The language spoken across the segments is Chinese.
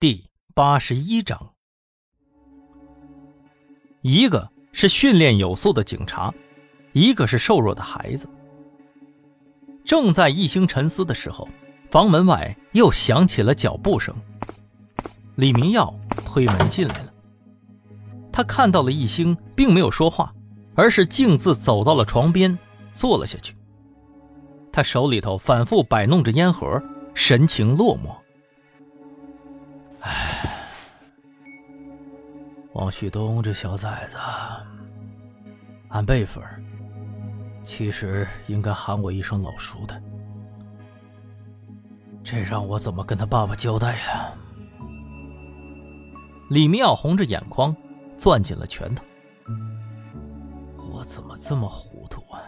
第八十一章，一个是训练有素的警察，一个是瘦弱的孩子。正在一星沉思的时候，房门外又响起了脚步声。李明耀推门进来了，他看到了一星，并没有说话，而是径自走到了床边，坐了下去。他手里头反复摆弄着烟盒，神情落寞。唉，王旭东这小崽子，按辈分，其实应该喊我一声老叔的。这让我怎么跟他爸爸交代呀？李明耀红着眼眶，攥紧了拳头。我怎么这么糊涂啊？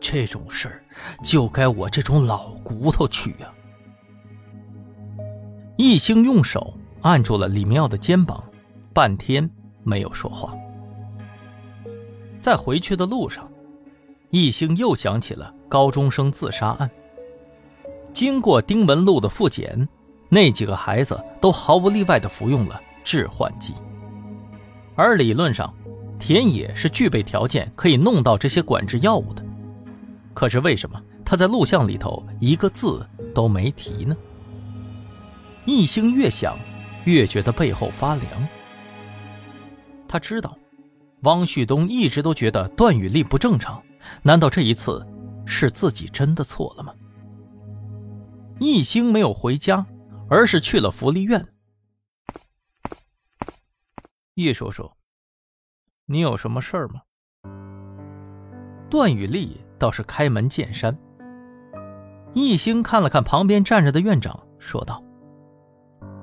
这种事儿就该我这种老骨头去呀！易兴用手按住了李明耀的肩膀，半天没有说话。在回去的路上，易兴又想起了高中生自杀案。经过丁文路的复检，那几个孩子都毫无例外的服用了致幻剂，而理论上，田野是具备条件可以弄到这些管制药物的。可是为什么他在录像里头一个字都没提呢？一星越想，越觉得背后发凉。他知道，汪旭东一直都觉得段雨丽不正常，难道这一次是自己真的错了吗？一星没有回家，而是去了福利院。叶叔叔，你有什么事儿吗？段雨丽倒是开门见山。一星看了看旁边站着的院长，说道。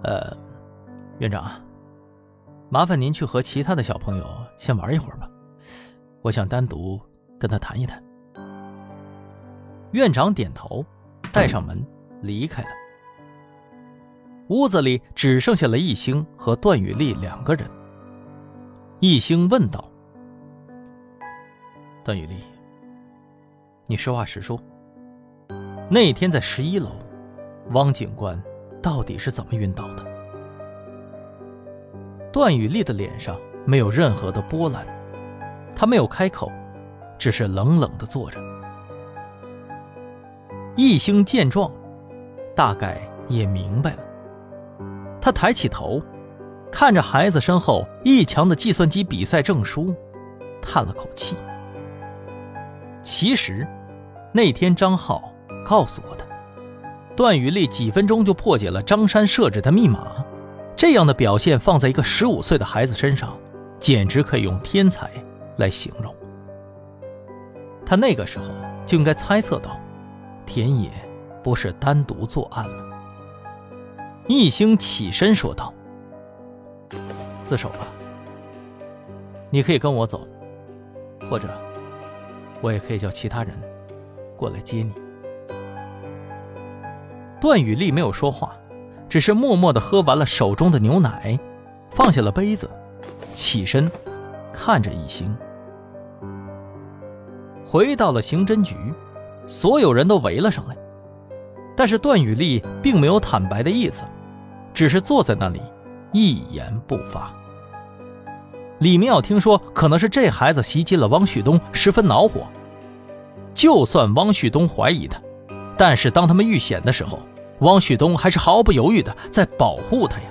呃，院长，麻烦您去和其他的小朋友先玩一会儿吧，我想单独跟他谈一谈。院长点头，带上门离开了。屋子里只剩下了易星和段雨丽两个人。易星问道：“段雨丽，你实话实说，那天在十一楼，汪警官。”到底是怎么晕倒的？段雨丽的脸上没有任何的波澜，她没有开口，只是冷冷的坐着。易星见状，大概也明白了。他抬起头，看着孩子身后一墙的计算机比赛证书，叹了口气。其实，那天张浩告诉过他。段宇丽几分钟就破解了张山设置的密码，这样的表现放在一个十五岁的孩子身上，简直可以用天才来形容。他那个时候就应该猜测到，田野不是单独作案了。易星起身说道：“自首吧，你可以跟我走，或者我也可以叫其他人过来接你。”段雨丽没有说话，只是默默地喝完了手中的牛奶，放下了杯子，起身，看着一星。回到了刑侦局，所有人都围了上来，但是段雨丽并没有坦白的意思，只是坐在那里，一言不发。李明耀听说可能是这孩子袭击了汪旭东，十分恼火。就算汪旭东怀疑他。但是当他们遇险的时候，汪旭东还是毫不犹豫的在保护他呀。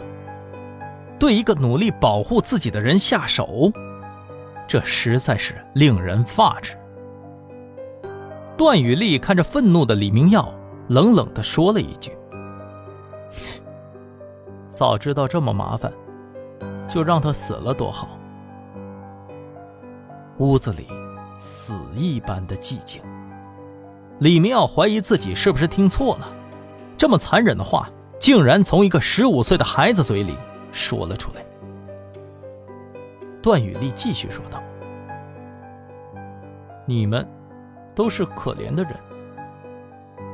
对一个努力保护自己的人下手，这实在是令人发指。段雨丽看着愤怒的李明耀，冷冷的说了一句：“早知道这么麻烦，就让他死了多好。”屋子里死一般的寂静。李明耀怀疑自己是不是听错了，这么残忍的话竟然从一个十五岁的孩子嘴里说了出来。段雨丽继续说道：“你们都是可怜的人，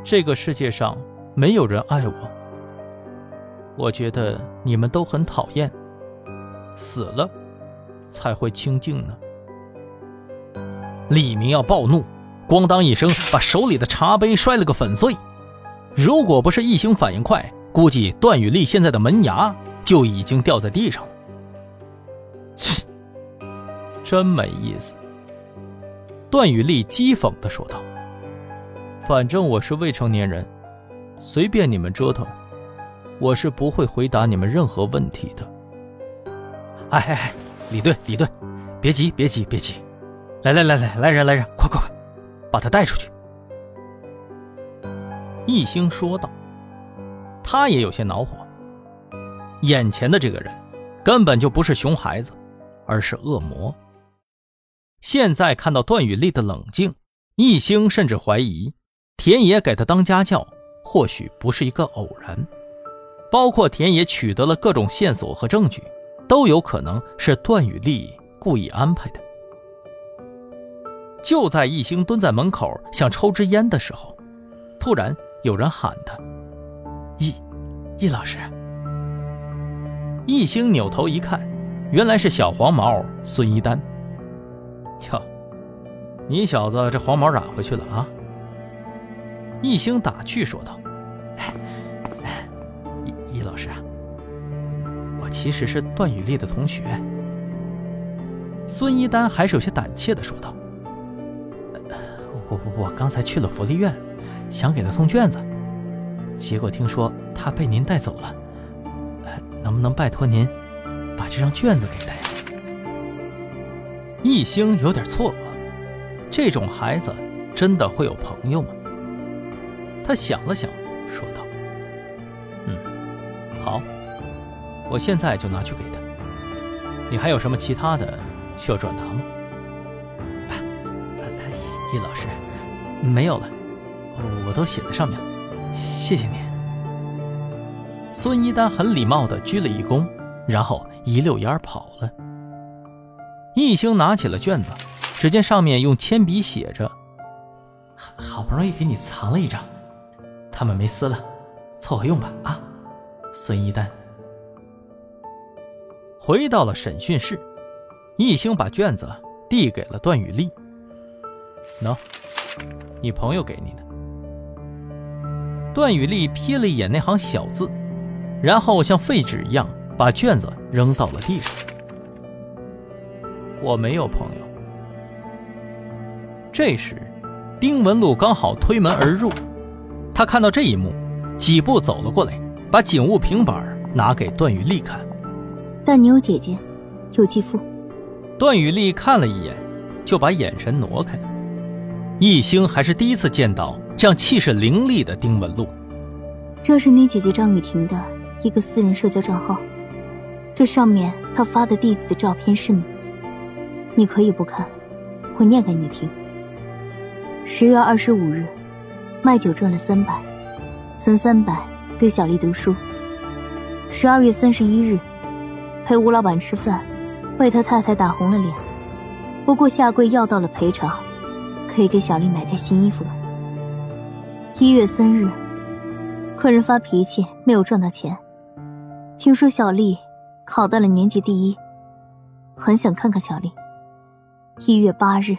这个世界上没有人爱我。我觉得你们都很讨厌，死了才会清静呢。”李明耀暴怒。咣当一声，把手里的茶杯摔了个粉碎。如果不是一星反应快，估计段雨丽现在的门牙就已经掉在地上了。切，真没意思。段雨丽讥讽的说道：“反正我是未成年人，随便你们折腾，我是不会回答你们任何问题的。”哎哎哎，李队，李队，别急，别急，别急，来来来来，来人来人，快快快，把他带出去。一星说道。他也有些恼火，眼前的这个人根本就不是熊孩子，而是恶魔。现在看到段雨丽的冷静，一星甚至怀疑田野给他当家教或许不是一个偶然，包括田野取得了各种线索和证据，都有可能是段雨丽故意安排的。就在一星蹲在门口想抽支烟的时候，突然有人喊他。易，易老师。易星扭头一看，原来是小黄毛孙一丹。哟，你小子这黄毛染回去了啊？易星打趣说道：“易易老师啊，我其实是段雨丽的同学。”孙一丹还是有些胆怯的说道：“我我刚才去了福利院，想给他送卷子。”结果听说他被您带走了，能不能拜托您把这张卷子给他呀？一星有点错愕，这种孩子真的会有朋友吗？他想了想，说道：“嗯，好，我现在就拿去给他。你还有什么其他的需要转达吗？”易老师，没有了，我都写在上面了。谢谢你。孙一丹很礼貌的鞠了一躬，然后一溜烟跑了。易星拿起了卷子，只见上面用铅笔写着：“好不容易给你藏了一张，他们没撕了，凑合用吧。”啊，孙一丹。回到了审讯室，易星把卷子递给了段雨丽：“喏，你朋友给你的。”段雨丽瞥了一眼那行小字，然后像废纸一样把卷子扔到了地上。我没有朋友。这时，丁文璐刚好推门而入，他看到这一幕，几步走了过来，把警务平板拿给段雨丽看。但你有姐姐，有继父。段雨丽看了一眼，就把眼神挪开。一星还是第一次见到。这样气势凌厉的丁文璐，这是你姐姐张雨婷的一个私人社交账号，这上面她发的弟弟的照片是你。你可以不看，我念给你听。十月二十五日，卖酒赚了三百，存三百给小丽读书。十二月三十一日，陪吴老板吃饭，为他太太打红了脸，不过下跪要到了赔偿，可以给小丽买件新衣服了。一月三日，客人发脾气，没有赚到钱。听说小丽考到了年级第一，很想看看小丽。一月八日。